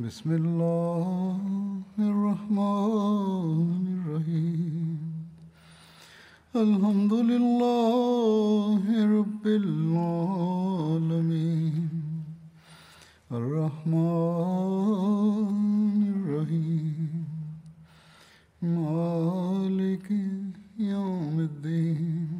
بسم اللہ الرحمن الرحیم الحمد للہ رب العالمین الرحمن الرحیم مالک یوم الدین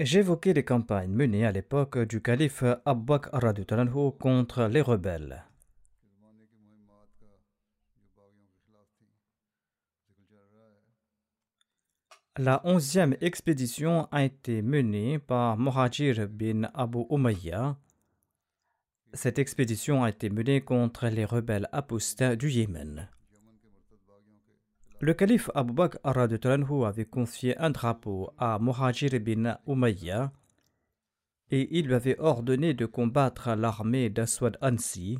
J'évoquais les campagnes menées à l'époque du calife Abu Bakr contre les rebelles. La onzième expédition a été menée par Muhajir bin Abu Umayya. Cette expédition a été menée contre les rebelles apostats du Yémen. Le calife Abu Bakr avait confié un drapeau à Muhajir bin Umayya et il lui avait ordonné de combattre l'armée d'Aswad Ansi.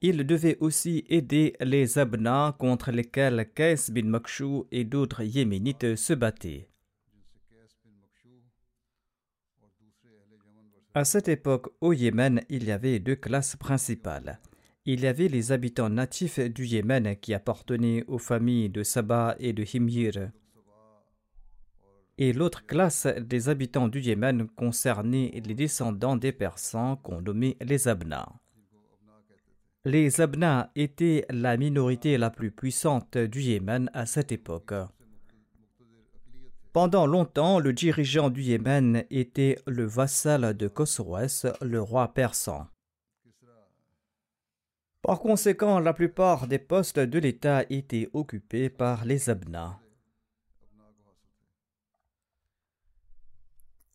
Il devait aussi aider les Abna contre lesquels Qais bin Makshou et d'autres yéménites se battaient. À cette époque, au Yémen, il y avait deux classes principales. Il y avait les habitants natifs du Yémen qui appartenaient aux familles de Saba et de Himyr. Et l'autre classe des habitants du Yémen concernait les descendants des Persans qu'on nommait les Abna. Les Abna étaient la minorité la plus puissante du Yémen à cette époque. Pendant longtemps, le dirigeant du Yémen était le vassal de Khosroès, le roi persan. Par conséquent, la plupart des postes de l'État étaient occupés par les Abna.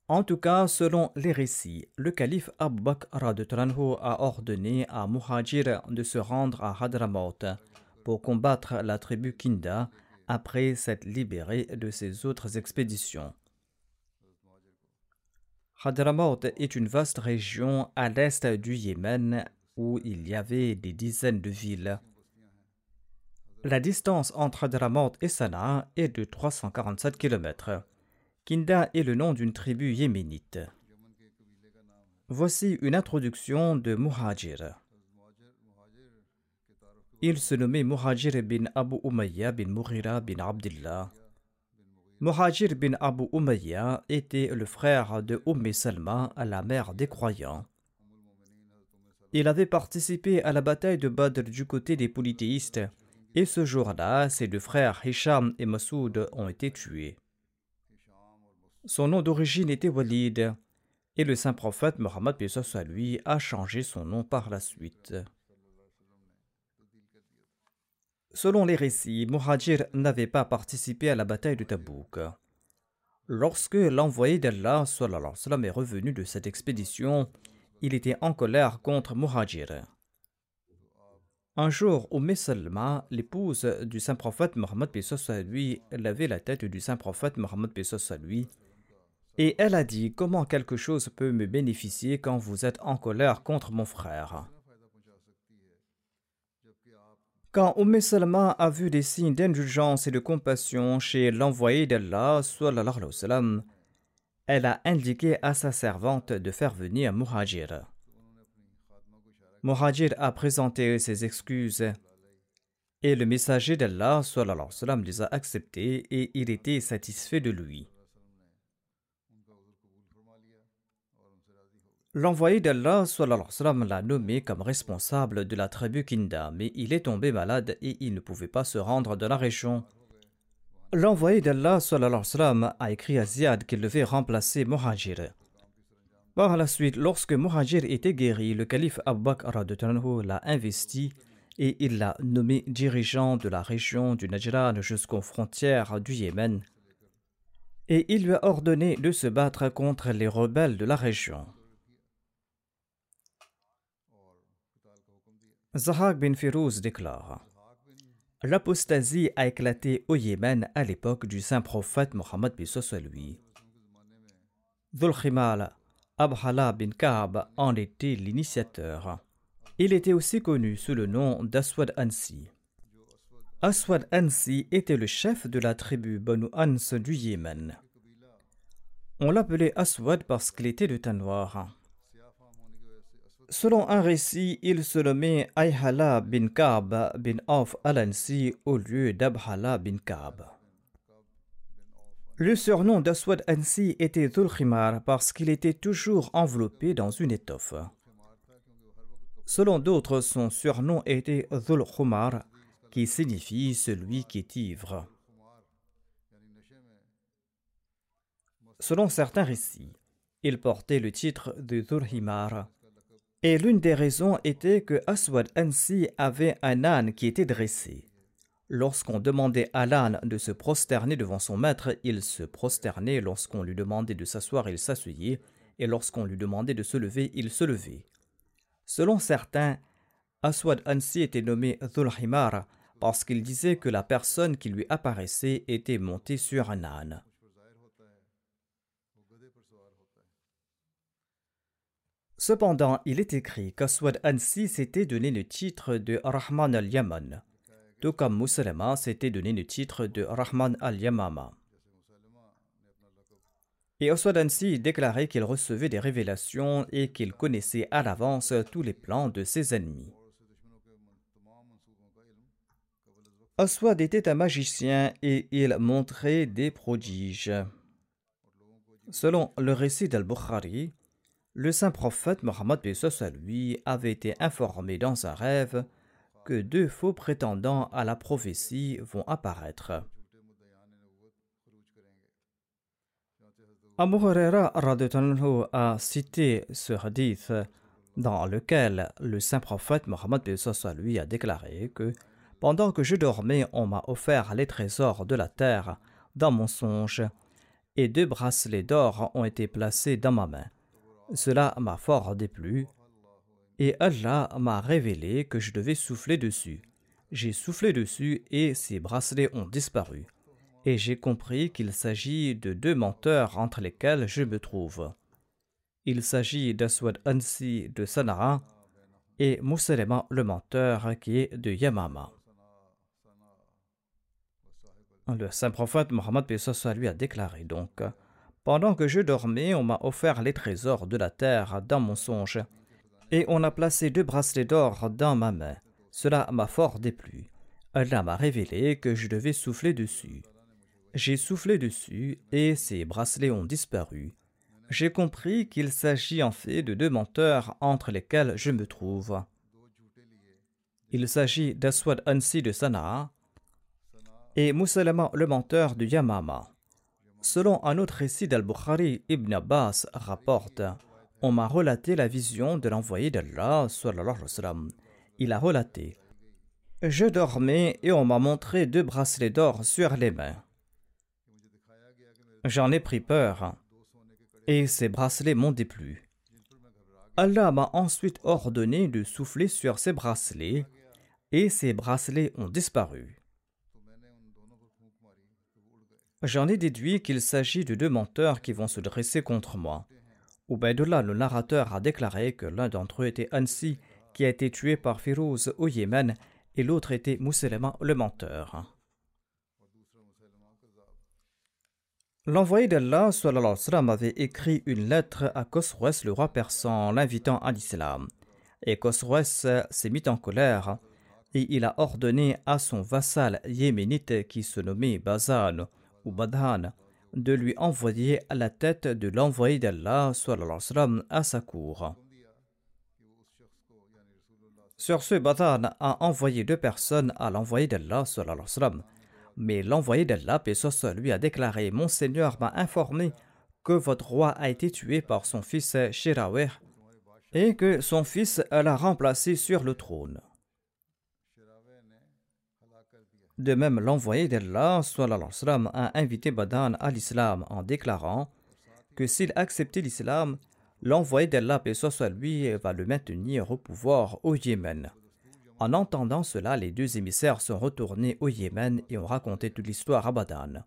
En tout cas, selon les récits, le calife Abu Bakr a ordonné à Muhajir de se rendre à Hadramaut pour combattre la tribu Kinda après s'être libéré de ses autres expéditions. Hadramaut est une vaste région à l'est du Yémen où il y avait des dizaines de villes. La distance entre Hadramaut et Sanaa est de 347 km. Kinda est le nom d'une tribu yéménite. Voici une introduction de Muhajir. Il se nommait Muhajir bin Abu Umayya bin Mughira bin Abdullah. Muhajir bin Abu Umayya était le frère de Umm Salma, la mère des croyants. Il avait participé à la bataille de Badr du côté des polythéistes, et ce jour-là, ses deux frères Hisham et Masoud ont été tués. Son nom d'origine était Walid, et le saint prophète Mohammed à lui a changé son nom par la suite. Selon les récits, Muhajir n'avait pas participé à la bataille de Tabouk. Lorsque l'envoyé d'Allah est revenu de cette expédition, il était en colère contre Muhajir. Un jour, Umm Salma, l'épouse du saint prophète Mohammed lui, lavait la tête du saint prophète Mohammed lui, et elle a dit Comment quelque chose peut me bénéficier quand vous êtes en colère contre mon frère? Quand Umm Salma a vu des signes d'indulgence et de compassion chez l'envoyé d'Allah, elle a indiqué à sa servante de faire venir Muhajir. Muhajir a présenté ses excuses et le messager d'Allah les a acceptées et il était satisfait de lui. L'envoyé d'Allah l'a nommé comme responsable de la tribu Kinda, mais il est tombé malade et il ne pouvait pas se rendre dans la région. L'envoyé d'Allah a écrit à Ziad qu'il devait remplacer Muhajir. Par la suite, lorsque Muhajir était guéri, le calife Abu Bakr l'a investi et il l'a nommé dirigeant de la région du Najran jusqu'aux frontières du Yémen. Et il lui a ordonné de se battre contre les rebelles de la région. Zahak bin Firouz déclare L'apostasie a éclaté au Yémen à l'époque du saint prophète Mohammed lui. Dhul Abhala bin Ka'b en était l'initiateur. Il était aussi connu sous le nom d'Aswad Ansi. Aswad Ansi était le chef de la tribu Banu Ans du Yémen. On l'appelait Aswad parce qu'il était de teint noir. Selon un récit, il se nommait Ayhala bin Ka'b bin Auf al-Ansi au lieu d'Abhala bin Ka'b. Le surnom d'Aswad Ansi était Dhul parce qu'il était toujours enveloppé dans une étoffe. Selon d'autres, son surnom était Dhul Khumar, qui signifie celui qui est ivre. Selon certains récits, il portait le titre de Dhul Himar et l'une des raisons était que Aswad Ansi avait un âne qui était dressé. Lorsqu'on demandait à l'âne de se prosterner devant son maître, il se prosternait. Lorsqu'on lui demandait de s'asseoir, il s'asseyait. Et lorsqu'on lui demandait de se lever, il se levait. Selon certains, Aswad Ansi était nommé Dhul-Himar parce qu'il disait que la personne qui lui apparaissait était montée sur un âne. Cependant, il est écrit qu'Aswad Ansi s'était donné le titre de Rahman al-Yaman, tout comme Musulma s'était donné le titre de Rahman al-Yamama. Et Aswad Ansi déclarait qu'il recevait des révélations et qu'il connaissait à l'avance tous les plans de ses ennemis. Aswad était un magicien et il montrait des prodiges. Selon le récit d'Al-Bukhari, le saint prophète Mohammed lui avait été informé dans un rêve que deux faux prétendants à la prophétie vont apparaître. Abu Huraira a cité ce hadith dans lequel le saint prophète Mohammed lui a déclaré que pendant que je dormais, on m'a offert les trésors de la terre dans mon songe et deux bracelets d'or ont été placés dans ma main. Cela m'a fort déplu et Allah m'a révélé que je devais souffler dessus. J'ai soufflé dessus et ces bracelets ont disparu. Et j'ai compris qu'il s'agit de deux menteurs entre lesquels je me trouve. Il s'agit d'Aswad Ansi de Sanara et Mousselema le menteur qui est de Yamama. Le saint prophète Mohammed lui a déclaré donc pendant que je dormais, on m'a offert les trésors de la terre dans mon songe, et on a placé deux bracelets d'or dans ma main. Cela m'a fort déplu. Allah m'a révélé que je devais souffler dessus. J'ai soufflé dessus et ces bracelets ont disparu. J'ai compris qu'il s'agit en fait de deux menteurs entre lesquels je me trouve. Il s'agit d'Aswad Ansi de Sanaa et Moussalama le menteur de Yamama. Selon un autre récit d'Al-Bukhari, Ibn Abbas rapporte On m'a relaté la vision de l'envoyé d'Allah. Il a relaté Je dormais et on m'a montré deux bracelets d'or sur les mains. J'en ai pris peur et ces bracelets m'ont déplu. Allah m'a ensuite ordonné de souffler sur ces bracelets et ces bracelets ont disparu. J'en ai déduit qu'il s'agit de deux menteurs qui vont se dresser contre moi. Ubaidullah, le narrateur, a déclaré que l'un d'entre eux était Ansi, qui a été tué par Firouz au Yémen, et l'autre était Mousselema, le menteur. L'envoyé d'Allah avait écrit une lettre à Khosroès, le roi persan, l'invitant à l'islam. Et Khosroès s'est mis en colère et il a ordonné à son vassal yéménite qui se nommait Bazan Badhan de lui envoyer à la tête de l'envoyé d'Allah à sa cour. Sur ce, Badan a envoyé deux personnes à l'envoyé d'Allah mais l'envoyé d'Allah, lui a déclaré Mon Seigneur m'a informé que votre roi a été tué par son fils Shiraweh et que son fils l'a remplacé sur le trône. De même, l'envoyé d'Allah a invité Badan à l'islam en déclarant que s'il acceptait l'islam, l'envoyé d'Allah, soit lui, va le maintenir au pouvoir au Yémen. En entendant cela, les deux émissaires sont retournés au Yémen et ont raconté toute l'histoire à Badan.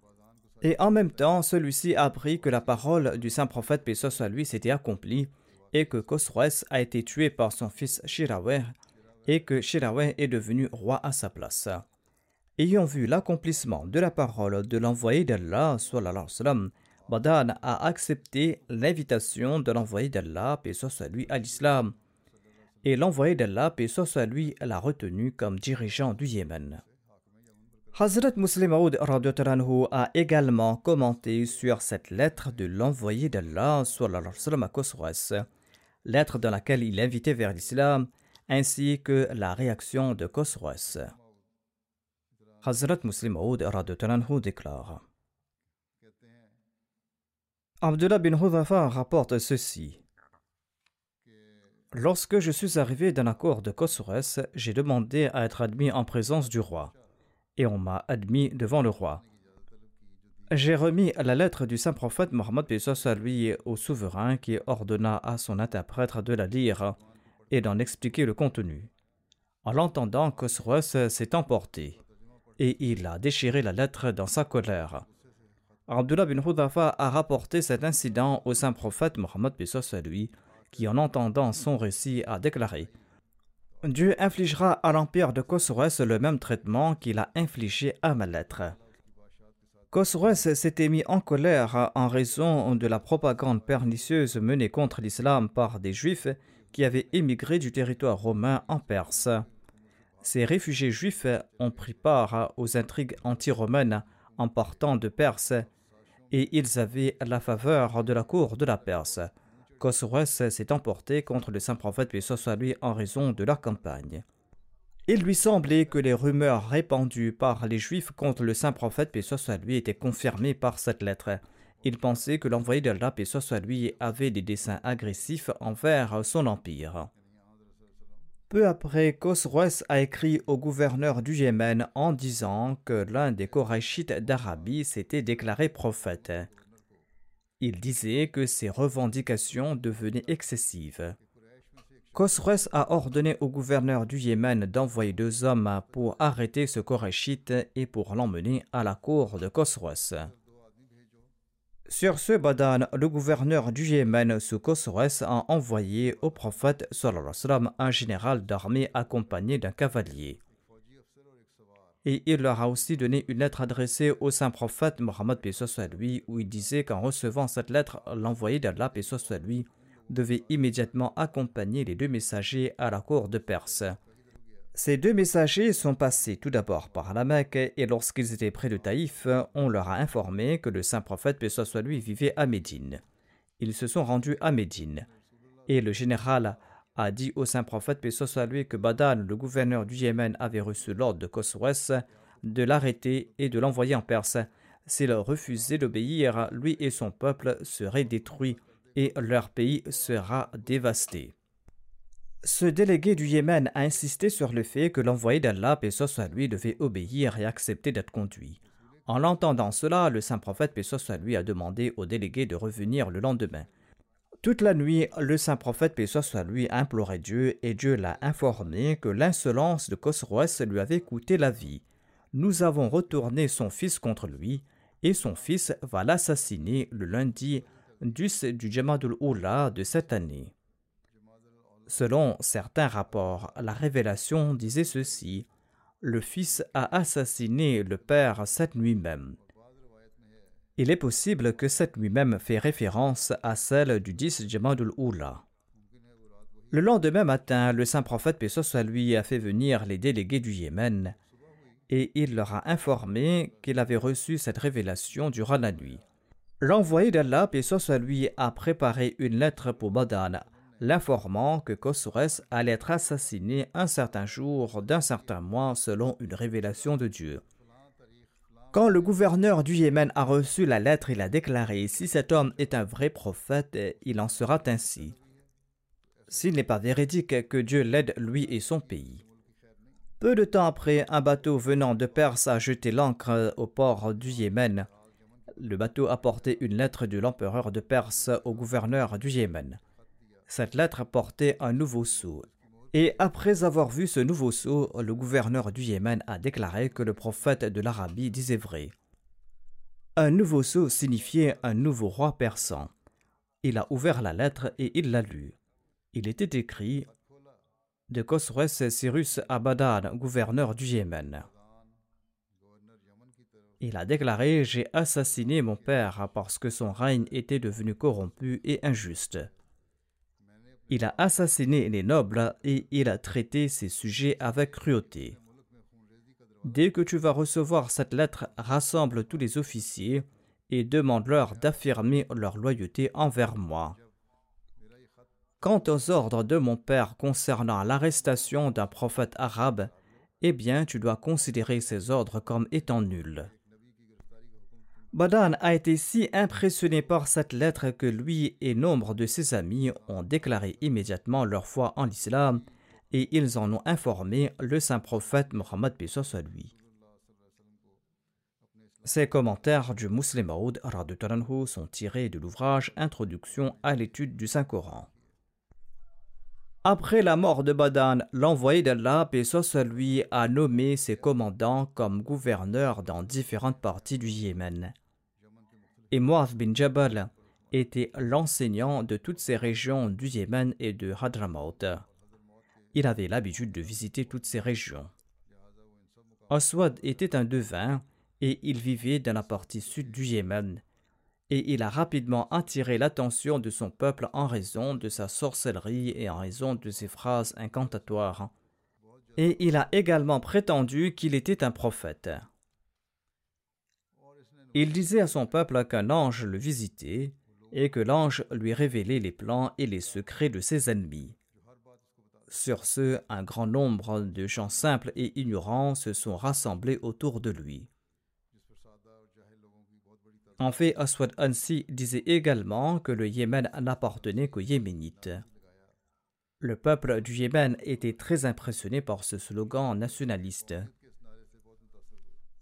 Et en même temps, celui-ci a appris que la parole du saint prophète, paix soit lui, s'était accomplie et que Khosroes a été tué par son fils Shiraweh et que Shiraweh est devenu roi à sa place. Ayant vu l'accomplissement de la parole de l'envoyé d'Allah, Badan a accepté l'invitation de l'envoyé d'Allah, paix soit lui, à l'islam. Et l'envoyé d'Allah, paix soit lui, l'a retenu comme dirigeant du Yémen. Hazrat Muslim Aoud a également commenté sur cette lettre de l'envoyé d'Allah à Khosroes, lettre dans laquelle il invitait vers l'islam, ainsi que la réaction de Khosroes. Hazrat Muslim Aoud déclare Abdullah bin Hudhafa rapporte ceci. Lorsque je suis arrivé dans la cour de Khosroes, j'ai demandé à être admis en présence du roi, et on m'a admis devant le roi. J'ai remis la lettre du saint prophète Mohammed à lui au souverain qui ordonna à son interprète de la lire et d'en expliquer le contenu. En l'entendant, Khosroes s'est emporté et il a déchiré la lettre dans sa colère. Abdullah bin Hudafa a rapporté cet incident au saint prophète Mohammed à lui, qui en entendant son récit a déclaré Dieu infligera à l'empire de Khosroes le même traitement qu'il a infligé à ma lettre. Khosroes s'était mis en colère en raison de la propagande pernicieuse menée contre l'islam par des juifs qui avaient émigré du territoire romain en Perse. Ces réfugiés juifs ont pris part aux intrigues anti-romaines en partant de Perse et ils avaient la faveur de la cour de la Perse. Khosroes s'est emporté contre le saint prophète puis lui en raison de leur campagne. Il lui semblait que les rumeurs répandues par les Juifs contre le saint prophète puis soit lui étaient confirmées par cette lettre. Il pensait que l'envoyé d'Allah puis soit lui avait des desseins agressifs envers son empire. Peu après, Khosroes a écrit au gouverneur du Yémen en disant que l'un des Korachites d'Arabie s'était déclaré prophète. Il disait que ses revendications devenaient excessives. Khosroes a ordonné au gouverneur du Yémen d'envoyer deux hommes pour arrêter ce Korachite et pour l'emmener à la cour de Khosroes. Sur ce, Badan, le gouverneur du Yémen sous a envoyé au prophète sallam, un général d'armée accompagné d'un cavalier. Et il leur a aussi donné une lettre adressée au saint prophète Mohammed à lui, où il disait qu'en recevant cette lettre, l'envoyé d'Allah à lui devait immédiatement accompagner les deux messagers à la cour de Perse. Ces deux messagers sont passés tout d'abord par la Mecque et lorsqu'ils étaient près de Taïf, on leur a informé que le saint prophète, paix soit lui, vivait à Médine. Ils se sont rendus à Médine. Et le général a dit au saint prophète, paix soit que Badan, le gouverneur du Yémen, avait reçu l'ordre de Khosroes de l'arrêter et de l'envoyer en Perse. S'il refusait d'obéir, lui et son peuple seraient détruits et leur pays sera dévasté. Ce délégué du Yémen a insisté sur le fait que l'envoyé d'Allah, paix soit lui, devait obéir et accepter d'être conduit. En l'entendant cela, le saint prophète, paix soit lui, a demandé au délégué de revenir le lendemain. Toute la nuit, le saint prophète, paix soit lui, a imploré Dieu et Dieu l'a informé que l'insolence de Khosroès lui avait coûté la vie. Nous avons retourné son fils contre lui et son fils va l'assassiner le lundi du, du Jamadul Oula de cette année. Selon certains rapports, la révélation disait ceci Le fils a assassiné le père cette nuit même. Il est possible que cette nuit même fait référence à celle du 10 Jamadul Oula. Le lendemain matin, le saint prophète Pessoa lui a fait venir les délégués du Yémen et il leur a informé qu'il avait reçu cette révélation durant la nuit. L'envoyé d'Allah, soit lui, a préparé une lettre pour Badan, l'informant que Khosroes allait être assassiné un certain jour d'un certain mois selon une révélation de Dieu. Quand le gouverneur du Yémen a reçu la lettre, il a déclaré Si cet homme est un vrai prophète, il en sera ainsi. S'il n'est pas véridique, que Dieu l'aide lui et son pays. Peu de temps après, un bateau venant de Perse a jeté l'ancre au port du Yémen. Le bateau apportait une lettre de l'empereur de Perse au gouverneur du Yémen. Cette lettre portait un nouveau sceau. Et après avoir vu ce nouveau sceau, le gouverneur du Yémen a déclaré que le prophète de l'Arabie disait vrai. Un nouveau sceau signifiait un nouveau roi persan. Il a ouvert la lettre et il l'a lue. Il était écrit de Khosroes Cyrus Abadan, gouverneur du Yémen. Il a déclaré J'ai assassiné mon père parce que son règne était devenu corrompu et injuste. Il a assassiné les nobles et il a traité ses sujets avec cruauté. Dès que tu vas recevoir cette lettre, rassemble tous les officiers et demande-leur d'affirmer leur loyauté envers moi. Quant aux ordres de mon père concernant l'arrestation d'un prophète arabe, eh bien tu dois considérer ces ordres comme étant nuls. Badan a été si impressionné par cette lettre que lui et nombre de ses amis ont déclaré immédiatement leur foi en l'islam et ils en ont informé le saint prophète Mohammed soit lui. Ces commentaires du Muslim Maud sont tirés de l'ouvrage Introduction à l'étude du Saint-Coran. Après la mort de Badan, l'envoyé d'Allah, paix lui, a nommé ses commandants comme gouverneurs dans différentes parties du Yémen. Et Muaz bin Jabal était l'enseignant de toutes ces régions du Yémen et de Hadramaut. Il avait l'habitude de visiter toutes ces régions. Aswad était un devin et il vivait dans la partie sud du Yémen et il a rapidement attiré l'attention de son peuple en raison de sa sorcellerie et en raison de ses phrases incantatoires. Et il a également prétendu qu'il était un prophète. Il disait à son peuple qu'un ange le visitait et que l'ange lui révélait les plans et les secrets de ses ennemis. Sur ce, un grand nombre de gens simples et ignorants se sont rassemblés autour de lui. En fait, Aswad Ansi disait également que le Yémen n'appartenait qu'aux Yéménites. Le peuple du Yémen était très impressionné par ce slogan nationaliste.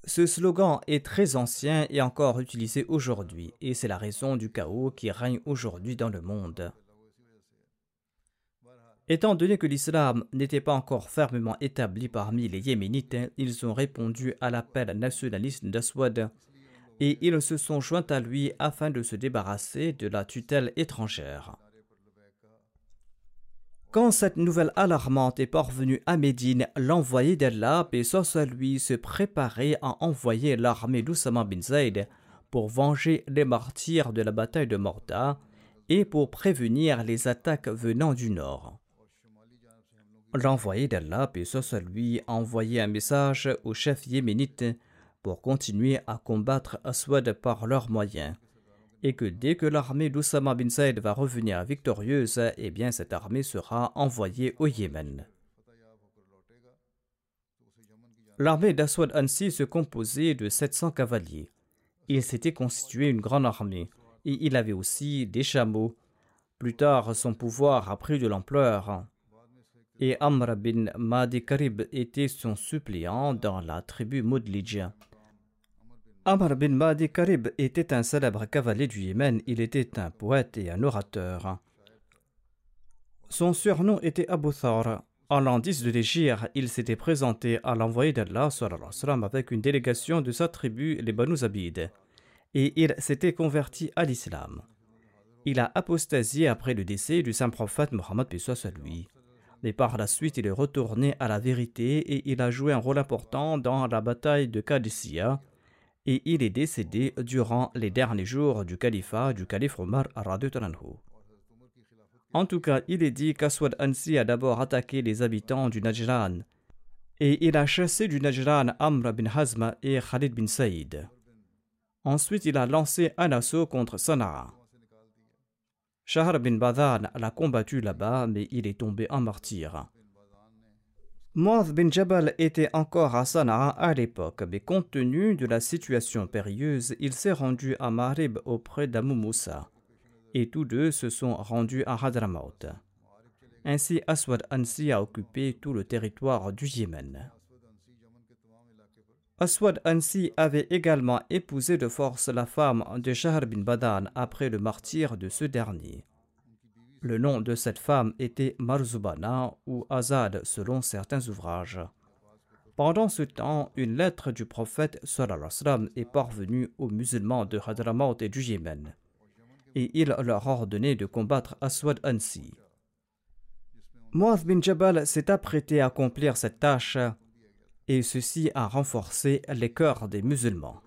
Ce slogan est très ancien et encore utilisé aujourd'hui, et c'est la raison du chaos qui règne aujourd'hui dans le monde. Étant donné que l'islam n'était pas encore fermement établi parmi les Yéménites, ils ont répondu à l'appel nationaliste d'Aswad et ils se sont joints à lui afin de se débarrasser de la tutelle étrangère. Quand cette nouvelle alarmante est parvenue à Médine, l'envoyé d'Allah, et soit lui, se préparait à envoyer l'armée d'Oussama bin Zayd pour venger les martyrs de la bataille de Morda et pour prévenir les attaques venant du nord. L'envoyé d'Allah, et soit lui, a envoyé un message au chef yéménite pour continuer à combattre Aswad par leurs moyens, et que dès que l'armée d'Oussama bin Saïd va revenir victorieuse, eh bien cette armée sera envoyée au Yémen. L'armée d'Aswad Ansi se composait de 700 cavaliers. Il s'était constitué une grande armée, et il avait aussi des chameaux. Plus tard, son pouvoir a pris de l'ampleur et Amr bin Mahdi Karib était son suppléant dans la tribu Mudlija. Amr bin Mahdi Karib était un célèbre cavalier du Yémen, il était un poète et un orateur. Son surnom était Abu Thar. En l'an 10 de l'Égypte, il s'était présenté à l'envoyé d'Allah avec une délégation de sa tribu, les Banu Zabid, et il s'était converti à l'islam. Il a apostasié après le décès du saint prophète Mohammed soit lui. Mais par la suite, il est retourné à la vérité et il a joué un rôle important dans la bataille de Qadisiyah, et il est décédé durant les derniers jours du califat du calife Omar En tout cas, il est dit qu'Aswad Ansi a d'abord attaqué les habitants du Najran et il a chassé du Najran Amr bin Hazma et Khalid bin Saïd. Ensuite, il a lancé un assaut contre Sana'a. Shahar bin Badan l'a combattu là-bas, mais il est tombé en martyr. Muaz bin Jabal était encore à Sana'a à l'époque, mais compte tenu de la situation périlleuse, il s'est rendu à Marib auprès d'Amu Moussa, et tous deux se sont rendus à Hadramaut. Ainsi, Aswad Ansi a occupé tout le territoire du Yémen. Aswad Ansi avait également épousé de force la femme de Shahr bin Badan après le martyr de ce dernier. Le nom de cette femme était Marzubana ou Azad selon certains ouvrages. Pendant ce temps, une lettre du prophète sallam est parvenue aux musulmans de Hadramaut et du Yémen, et il leur a ordonné de combattre Aswad Ansi. Muaz bin Jabal s'est apprêté à accomplir cette tâche et ceci a renforcé les cœurs des musulmans.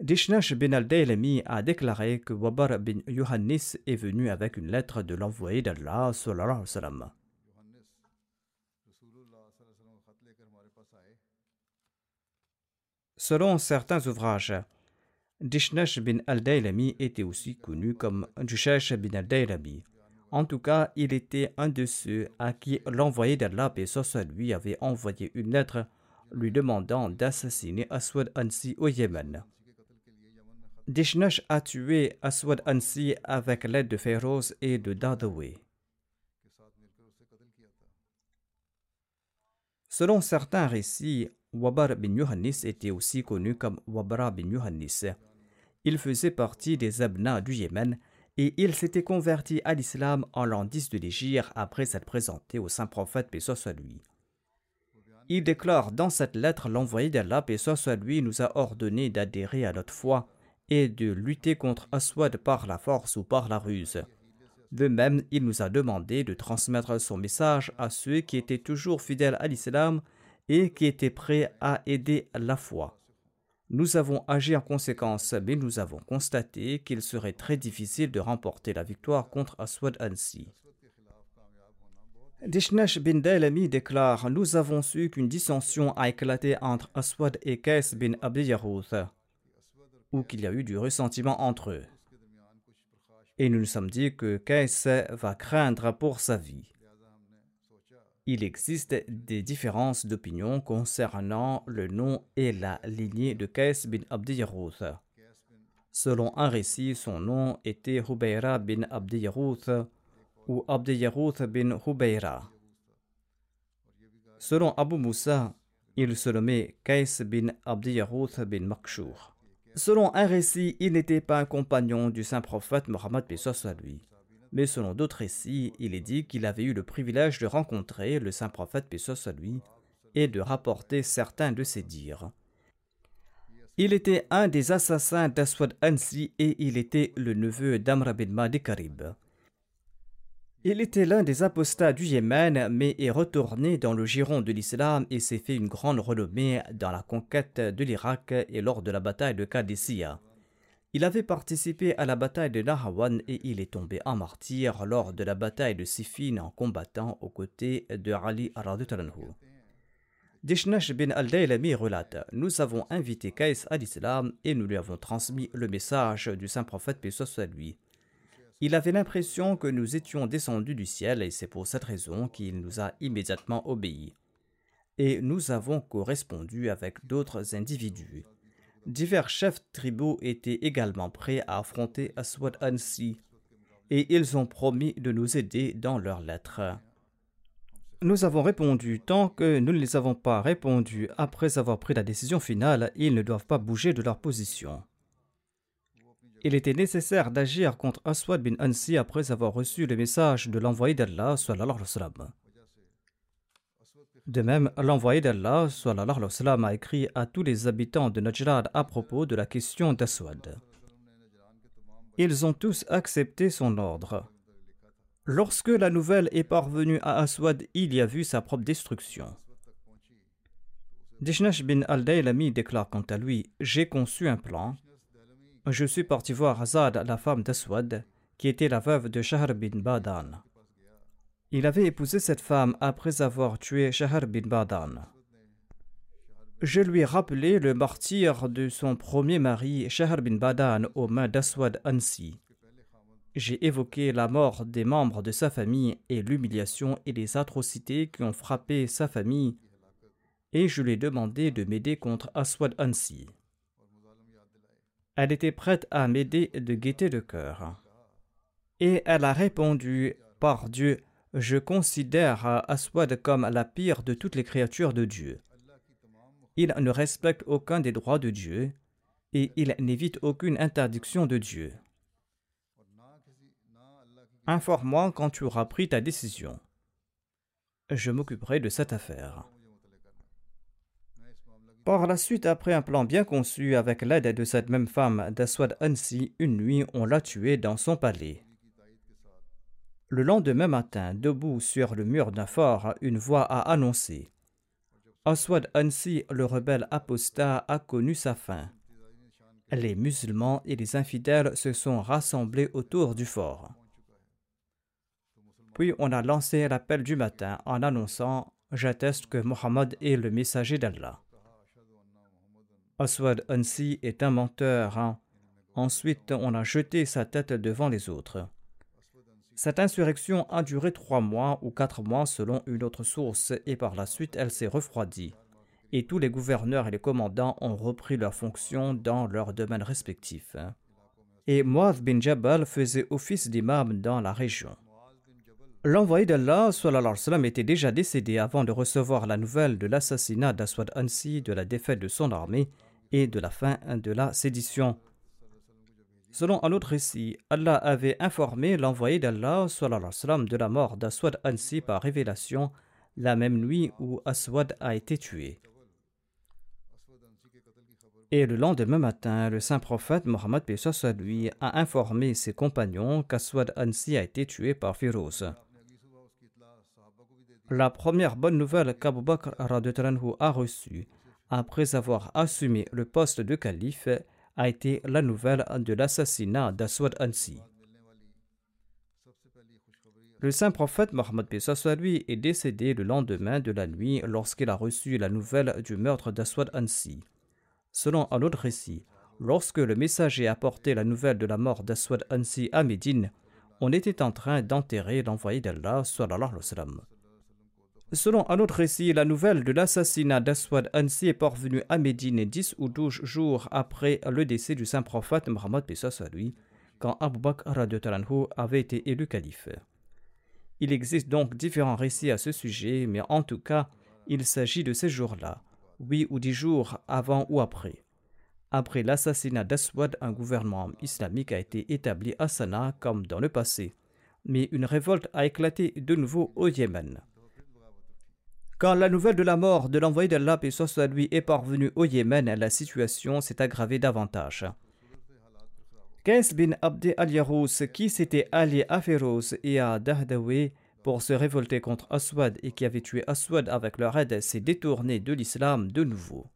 Dishnash bin al-Daylami a déclaré que Wabar bin Yohannis est venu avec une lettre de l'envoyé d'Allah. Selon certains ouvrages, Dishnash bin al-Daylami était aussi connu comme Jushash bin al-Daylami. En tout cas, il était un de ceux à qui l'envoyé d'Allah, lui, avait envoyé une lettre lui demandant d'assassiner Aswad Ansi au Yémen. Dishnash a tué Aswad Ansi avec l'aide de Féroz et de Dadawi. Selon certains récits, Wabar bin Yohannis était aussi connu comme Wabara bin Yohannis. Il faisait partie des Abna du Yémen et il s'était converti à l'islam en l'an 10 de l'Égypte après s'être présenté au saint prophète, paix soit. Il déclare dans cette lettre L'envoyé d'Allah, paix soit nous a ordonné d'adhérer à notre foi et de lutter contre Aswad par la force ou par la ruse. De même, il nous a demandé de transmettre son message à ceux qui étaient toujours fidèles à l'islam et qui étaient prêts à aider la foi. Nous avons agi en conséquence, mais nous avons constaté qu'il serait très difficile de remporter la victoire contre Aswad Ansi. Dishnash bin déclare Nous avons su qu'une dissension a éclaté entre Aswad et Kais bin Abdi ou qu'il y a eu du ressentiment entre eux. Et nous nous sommes dit que Kais va craindre pour sa vie il existe des différences d'opinion concernant le nom et la lignée de Qais bin Abdi Selon un récit, son nom était Hubayra bin Abdi ou Abdi bin Hubayra. Selon Abu Moussa, il se nommait Qais bin Abdi bin Makshur. Selon un récit, il n'était pas un compagnon du saint prophète Mohammed à lui mais selon d'autres récits, il est dit qu'il avait eu le privilège de rencontrer le saint prophète à lui et de rapporter certains de ses dires. Il était un des assassins d'Aswad Ansi et il était le neveu d'Amr bin Mahdi Karib. Il était l'un des apostats du Yémen, mais est retourné dans le giron de l'islam et s'est fait une grande renommée dans la conquête de l'Irak et lors de la bataille de Qadisiyah. Il avait participé à la bataille de Nahawan et il est tombé en martyr lors de la bataille de Siffin en combattant aux côtés de Ali Radutalanhu. Dishnash bin al-Daylami relate Nous avons invité Kais à l'islam et nous lui avons transmis le message du saint prophète paix soit lui. Il avait l'impression que nous étions descendus du ciel et c'est pour cette raison qu'il nous a immédiatement obéi. Et nous avons correspondu avec d'autres individus. Divers chefs tribaux étaient également prêts à affronter Aswad Ansi et ils ont promis de nous aider dans leurs lettres. Nous avons répondu tant que nous ne les avons pas répondu après avoir pris la décision finale, ils ne doivent pas bouger de leur position. Il était nécessaire d'agir contre Aswad bin Ansi après avoir reçu le message de l'envoyé d'Allah de même, l'envoyé d'Allah a écrit à tous les habitants de Najrad à propos de la question d'Aswad. Ils ont tous accepté son ordre. Lorsque la nouvelle est parvenue à Aswad, il y a vu sa propre destruction. Dishnash bin al-Daylami déclare quant à lui J'ai conçu un plan. Je suis parti voir Azad, la femme d'Aswad, qui était la veuve de Shahr bin Badan. Il avait épousé cette femme après avoir tué Shahar bin Badan. Je lui ai rappelé le martyr de son premier mari, Shahr bin Badan, aux mains d'Aswad Ansi. J'ai évoqué la mort des membres de sa famille et l'humiliation et les atrocités qui ont frappé sa famille, et je lui ai demandé de m'aider contre Aswad Ansi. Elle était prête à m'aider de gaieté de cœur. Et elle a répondu Par Dieu, je considère Aswad comme la pire de toutes les créatures de Dieu. Il ne respecte aucun des droits de Dieu et il n'évite aucune interdiction de Dieu. Informe-moi quand tu auras pris ta décision. Je m'occuperai de cette affaire. Par la suite, après un plan bien conçu avec l'aide de cette même femme d'Aswad Ansi, une nuit, on l'a tué dans son palais. Le lendemain matin, debout sur le mur d'un fort, une voix a annoncé Aswad Ansi, le rebelle apostat, a connu sa fin. Les musulmans et les infidèles se sont rassemblés autour du fort. Puis on a lancé l'appel du matin en annonçant J'atteste que Mohammed est le messager d'Allah. Aswad Ansi est un menteur. Hein. Ensuite, on a jeté sa tête devant les autres. Cette insurrection a duré trois mois ou quatre mois selon une autre source et par la suite elle s'est refroidie. Et tous les gouverneurs et les commandants ont repris leurs fonctions dans leurs domaines respectifs. Et Muaz bin Jabal faisait office d'imam dans la région. L'envoyé d'Allah était déjà décédé avant de recevoir la nouvelle de l'assassinat d'Aswad Ansi, de la défaite de son armée et de la fin de la sédition. Selon un autre récit, Allah avait informé l'envoyé d'Allah de la mort d'Aswad Ansi par révélation la même nuit où Aswad a été tué. Et le lendemain matin, le saint prophète Mohammed lui a informé ses compagnons qu'Aswad Ansi a été tué par Firouz. La première bonne nouvelle qu'Abu Bakr a reçue après avoir assumé le poste de calife a été la nouvelle de l'assassinat d'Aswad Ansi. Le saint prophète Mohammed lui est décédé le lendemain de la nuit lorsqu'il a reçu la nouvelle du meurtre d'Aswad Ansi. Selon un autre récit, lorsque le messager apporté la nouvelle de la mort d'Aswad Ansi à Médine, on était en train d'enterrer l'envoyé d'Allah. Selon un autre récit, la nouvelle de l'assassinat d'Aswad Ansi est parvenue à Médine 10 ou 12 jours après le décès du saint prophète Muhammad lui, quand Abu Bakr avait été élu calife. Il existe donc différents récits à ce sujet, mais en tout cas, il s'agit de ces jours-là, huit ou dix jours avant ou après. Après l'assassinat d'Aswad, un gouvernement islamique a été établi à Sanaa comme dans le passé, mais une révolte a éclaté de nouveau au Yémen. Quand la nouvelle de la mort de l'envoyé d'Allah et soit lui est parvenue au Yémen, la situation s'est aggravée davantage. Qais bin Abd al-Yarous, qui s'était allié à Féroz et à Dahdawi pour se révolter contre Aswad et qui avait tué Aswad avec leur aide, s'est détourné de l'islam de nouveau.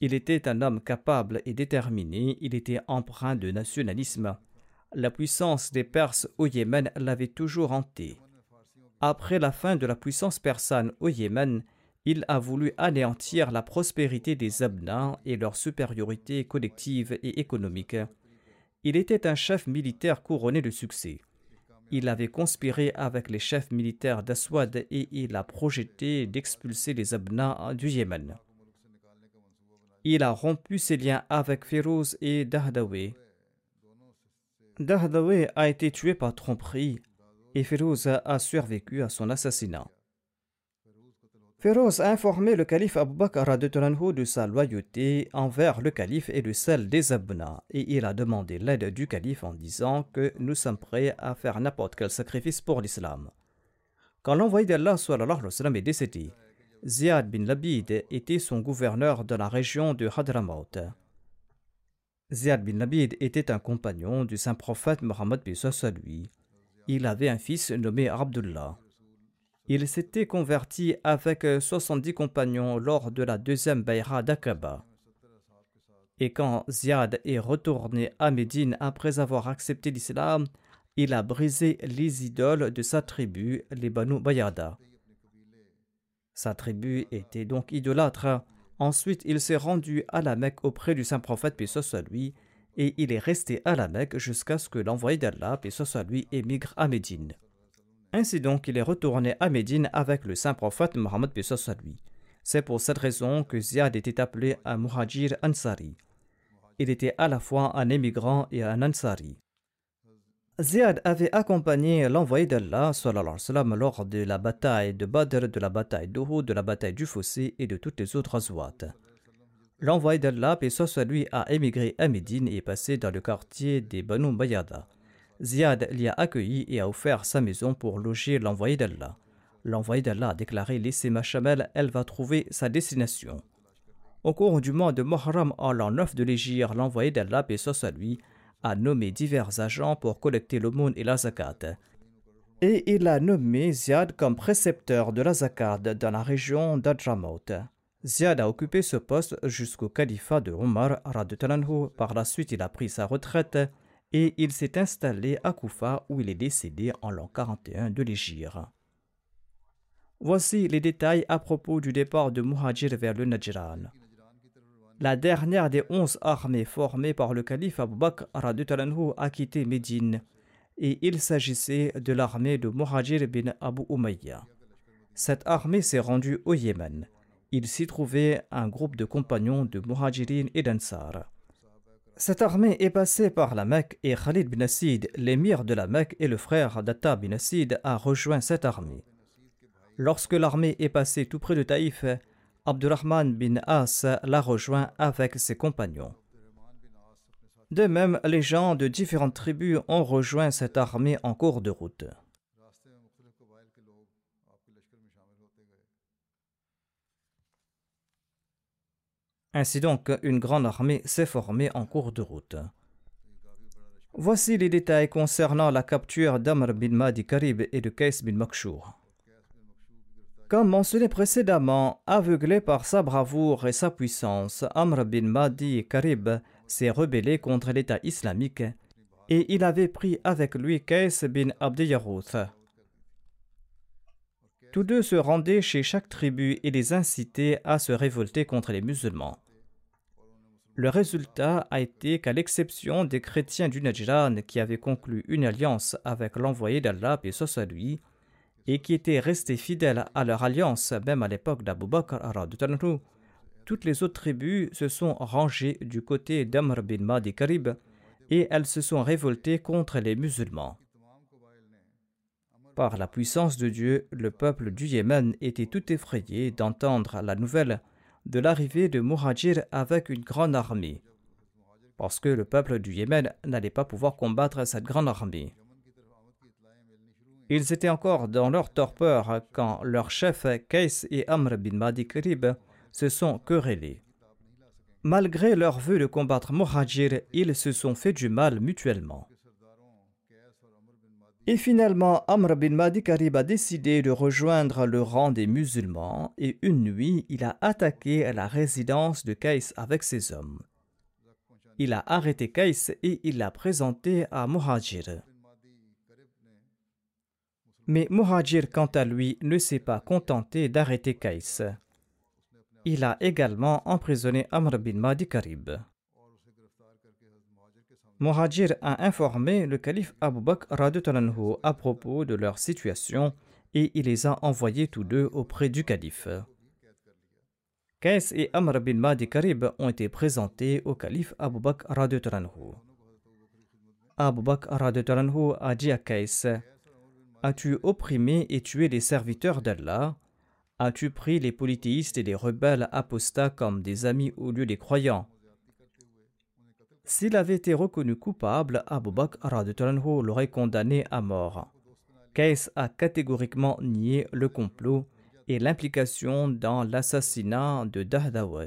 Il était un homme capable et déterminé, il était empreint de nationalisme. La puissance des Perses au Yémen l'avait toujours hanté. Après la fin de la puissance persane au Yémen, il a voulu anéantir la prospérité des Abnans et leur supériorité collective et économique. Il était un chef militaire couronné de succès. Il avait conspiré avec les chefs militaires d'Aswad et il a projeté d'expulser les Abnans du Yémen. Il a rompu ses liens avec Férouz et Dahdawi. Dahdawi a été tué par tromperie et Férouz a survécu à son assassinat. Férouz a informé le calife Abu Bakr de sa loyauté envers le calife et de celle des Abna, et il a demandé l'aide du calife en disant que nous sommes prêts à faire n'importe quel sacrifice pour l'islam. Quand l'envoyé d'Allah est décédé, Ziad bin Labid était son gouverneur de la région de Hadramaut. Ziad bin Labid était un compagnon du saint prophète Mohammed lui il avait un fils nommé Abdullah. Il s'était converti avec 70 compagnons lors de la deuxième Bayra d'Aqaba. Et quand Ziad est retourné à Médine après avoir accepté l'islam, il a brisé les idoles de sa tribu, les Banu Bayada. Sa tribu était donc idolâtre. Ensuite, il s'est rendu à la Mecque auprès du saint prophète, paix soit lui, et il est resté à la Mecque jusqu'à ce que l'envoyé d'Allah, paix soit lui, émigre à Médine. Ainsi donc, il est retourné à Médine avec le saint prophète Mohammed, lui. C'est pour cette raison que Ziad était appelé un Muhajir Ansari. Il était à la fois un émigrant et un Ansari. Ziad avait accompagné l'envoyé d'Allah lors de la bataille de Badr, de la bataille d'Uhud, de la bataille du Fossé et de toutes les autres azouates. L'envoyé d'Allah, et soit lui, a émigré à Médine et passé dans le quartier des Banu Bayada. Ziad l'y a accueilli et a offert sa maison pour loger l'envoyé d'Allah. L'envoyé d'Allah a déclaré Laissez ma chamelle, elle va trouver sa destination. Au cours du mois de Muharram, en l'an 9 de l'Égypte, l'envoyé d'Allah, et soit lui, a nommé divers agents pour collecter l'aumône et la zakat. Et il a nommé Ziad comme précepteur de la zakat dans la région d'Adramaut. Ziad a occupé ce poste jusqu'au califat de Omar Par la suite, il a pris sa retraite et il s'est installé à Koufa où il est décédé en l'an 41 de l'Égypte. Voici les détails à propos du départ de Muhajir vers le Najran la dernière des onze armées formées par le calife Abu Bakr a quitté Médine et il s'agissait de l'armée de Muhajir bin Abu Umayya. Cette armée s'est rendue au Yémen. Il s'y trouvait un groupe de compagnons de Muhajirin et d'Ansar. Cette armée est passée par la Mecque et Khalid bin Asid, l'émir de la Mecque et le frère d'Atta bin Asid, a rejoint cette armée. Lorsque l'armée est passée tout près de Taïf, Abdurrahman bin As l'a rejoint avec ses compagnons. De même, les gens de différentes tribus ont rejoint cette armée en cours de route. Ainsi donc, une grande armée s'est formée en cours de route. Voici les détails concernant la capture d'Amr bin Madi Karib et de Kais bin Makshour. Comme mentionné précédemment, aveuglé par sa bravoure et sa puissance, Amr bin Mahdi Karib s'est rebellé contre l'État islamique et il avait pris avec lui Kais bin Abdiyarouth. Tous deux se rendaient chez chaque tribu et les incitaient à se révolter contre les musulmans. Le résultat a été qu'à l'exception des chrétiens du Najran qui avaient conclu une alliance avec l'envoyé d'Allah, et soit lui, et qui étaient restés fidèles à leur alliance même à l'époque d'Abu Bakr toutes les autres tribus se sont rangées du côté d'Amr bin Madi Karib et elles se sont révoltées contre les musulmans. Par la puissance de Dieu, le peuple du Yémen était tout effrayé d'entendre la nouvelle de l'arrivée de Muhajir avec une grande armée, parce que le peuple du Yémen n'allait pas pouvoir combattre cette grande armée. Ils étaient encore dans leur torpeur quand leurs chefs Kais et Amr bin Madi Krib se sont querellés. Malgré leur vœu de combattre Muhajir, ils se sont fait du mal mutuellement. Et finalement, Amr bin Madi Karib a décidé de rejoindre le rang des musulmans et une nuit, il a attaqué la résidence de Kais avec ses hommes. Il a arrêté Kais et il l'a présenté à Muhajir. Mais Muhajir, quant à lui, ne s'est pas contenté d'arrêter Kais. Il a également emprisonné Amr bin Madi Karib. Muhajir a informé le calife Abu Bakr à propos de leur situation et il les a envoyés tous deux auprès du calife. Kais et Amr bin Madi Karib ont été présentés au calife Abu Bakr Abu Bakr a dit à Kais As-tu opprimé et tué les serviteurs d'Allah? As-tu pris les polythéistes et les rebelles apostats comme des amis au lieu des croyants? S'il avait été reconnu coupable, Abu Bakr l'aurait condamné à mort. Kais a catégoriquement nié le complot et l'implication dans l'assassinat de Dahdawa.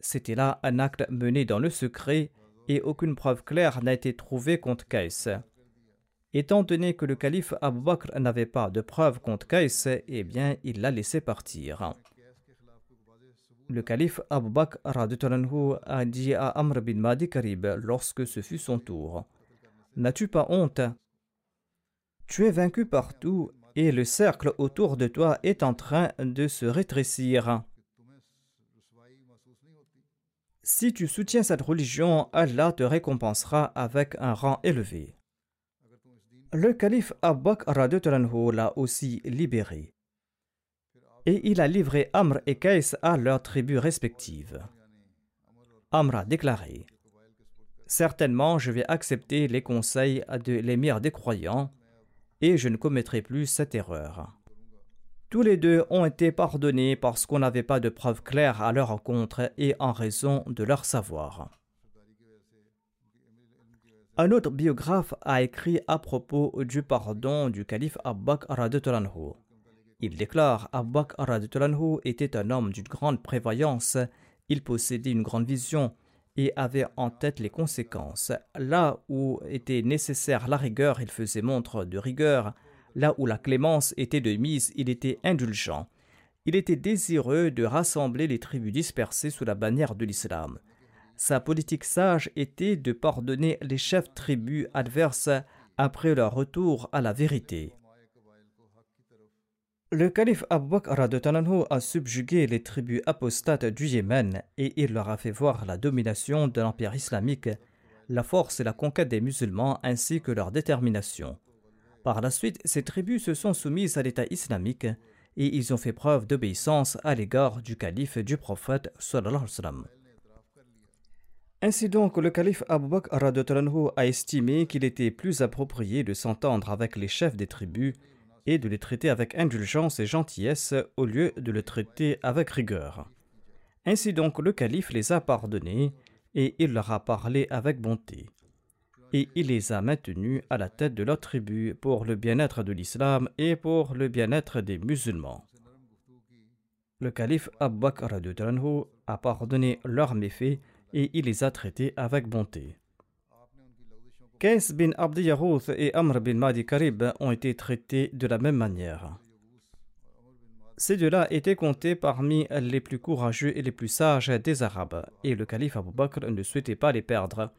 C'était là un acte mené dans le secret et aucune preuve claire n'a été trouvée contre Kais. Étant donné que le calife Abu Bakr n'avait pas de preuves contre Kais, eh bien, il l'a laissé partir. Le calife Abu Bakr a dit à Amr bin Madi Karib lorsque ce fut son tour N'as-tu pas honte? Tu es vaincu partout et le cercle autour de toi est en train de se rétrécir. Si tu soutiens cette religion, Allah te récompensera avec un rang élevé. Le calife Abbaq l'a aussi libéré. Et il a livré Amr et Kais à leurs tribus respectives. Amr a déclaré Certainement, je vais accepter les conseils de l'émir des croyants et je ne commettrai plus cette erreur. Tous les deux ont été pardonnés parce qu'on n'avait pas de preuves claires à leur rencontre et en raison de leur savoir. Un autre biographe a écrit à propos du pardon du calife Abbaq Radutranhu. Il déclare Abbaq Radutranhu était un homme d'une grande prévoyance, il possédait une grande vision et avait en tête les conséquences. Là où était nécessaire la rigueur, il faisait montre de rigueur. Là où la clémence était de mise, il était indulgent. Il était désireux de rassembler les tribus dispersées sous la bannière de l'islam. Sa politique sage était de pardonner les chefs tribus adverses après leur retour à la vérité. Le calife Abu Bakr a subjugué les tribus apostates du Yémen et il leur a fait voir la domination de l'empire islamique, la force et la conquête des musulmans ainsi que leur détermination. Par la suite, ces tribus se sont soumises à l'État islamique et ils ont fait preuve d'obéissance à l'égard du calife du prophète. Ainsi donc, le calife Abu Bakr a estimé qu'il était plus approprié de s'entendre avec les chefs des tribus et de les traiter avec indulgence et gentillesse au lieu de les traiter avec rigueur. Ainsi donc le calife les a pardonnés et il leur a parlé avec bonté. Et il les a maintenus à la tête de leur tribu pour le bien-être de l'islam et pour le bien-être des musulmans. Le calife Abu Bakr a pardonné leurs méfaits et il les a traités avec bonté. Qais bin Abdi et Amr bin Madi Karib ont été traités de la même manière. Ces deux-là étaient comptés parmi les plus courageux et les plus sages des Arabes, et le calife Abu Bakr ne souhaitait pas les perdre.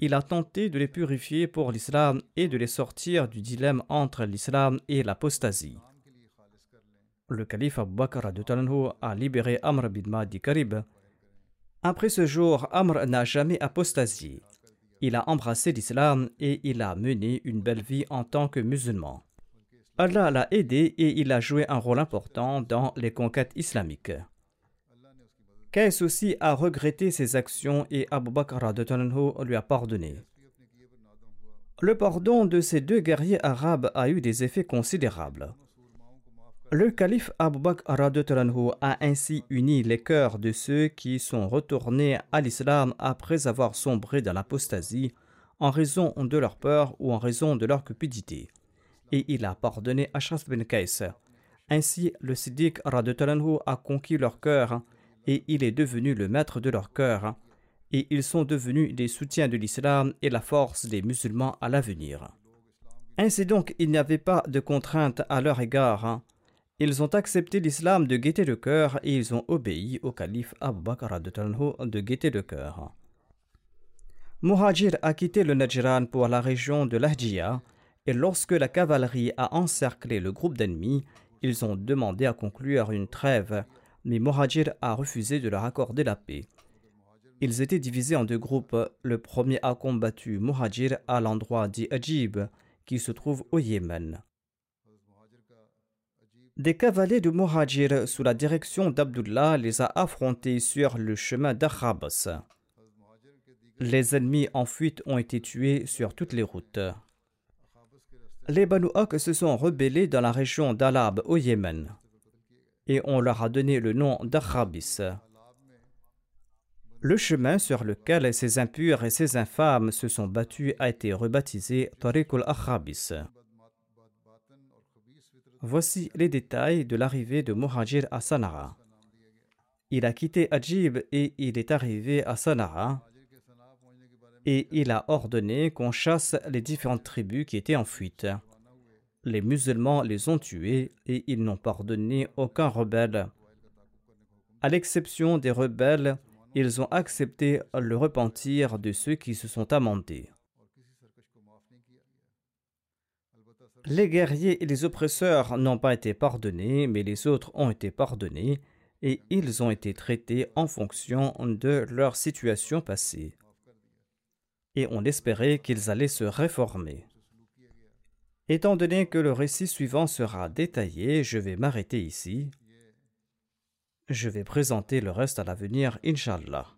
Il a tenté de les purifier pour l'islam et de les sortir du dilemme entre l'islam et l'apostasie. Le calife Abu Bakr a libéré Amr bin Madi Karib. Après ce jour, Amr n'a jamais apostasié. Il a embrassé l'islam et il a mené une belle vie en tant que musulman. Allah l'a aidé et il a joué un rôle important dans les conquêtes islamiques. Qais aussi a regretté ses actions et Abu Bakr lui a pardonné. Le pardon de ces deux guerriers arabes a eu des effets considérables. Le calife Abu Bakr a ainsi uni les cœurs de ceux qui sont retournés à l'islam après avoir sombré dans l'apostasie en raison de leur peur ou en raison de leur cupidité. Et il a pardonné Ashraf bin Qais. Ainsi, le Siddiq a conquis leur cœur et il est devenu le maître de leur cœur. Et ils sont devenus des soutiens de l'islam et la force des musulmans à l'avenir. Ainsi donc, il n'y avait pas de contrainte à leur égard ils ont accepté l'islam de gaieté de cœur et ils ont obéi au calife Abu Bakr de gaieté de cœur. Muhajir a quitté le Najran pour la région de l'Ahjiya et lorsque la cavalerie a encerclé le groupe d'ennemis, ils ont demandé à conclure une trêve, mais Muhajir a refusé de leur accorder la paix. Ils étaient divisés en deux groupes. Le premier a combattu Muhajir à l'endroit dit Ajib, qui se trouve au Yémen. Des cavaliers de Muhajir sous la direction d'Abdullah les a affrontés sur le chemin d'Akhabas. Les ennemis en fuite ont été tués sur toutes les routes. Les Banu se sont rebellés dans la région d'Alab au Yémen et on leur a donné le nom d'Akhabis. Le chemin sur lequel ces impurs et ces infâmes se sont battus a été rebaptisé Tariq al-Akhabis. Voici les détails de l'arrivée de Muhajir à Sanara. Il a quitté Ajib et il est arrivé à Sanara et il a ordonné qu'on chasse les différentes tribus qui étaient en fuite. Les musulmans les ont tués et ils n'ont pardonné aucun rebelle. À l'exception des rebelles, ils ont accepté le repentir de ceux qui se sont amendés. Les guerriers et les oppresseurs n'ont pas été pardonnés, mais les autres ont été pardonnés, et ils ont été traités en fonction de leur situation passée. Et on espérait qu'ils allaient se réformer. Étant donné que le récit suivant sera détaillé, je vais m'arrêter ici. Je vais présenter le reste à l'avenir, Inch'Allah.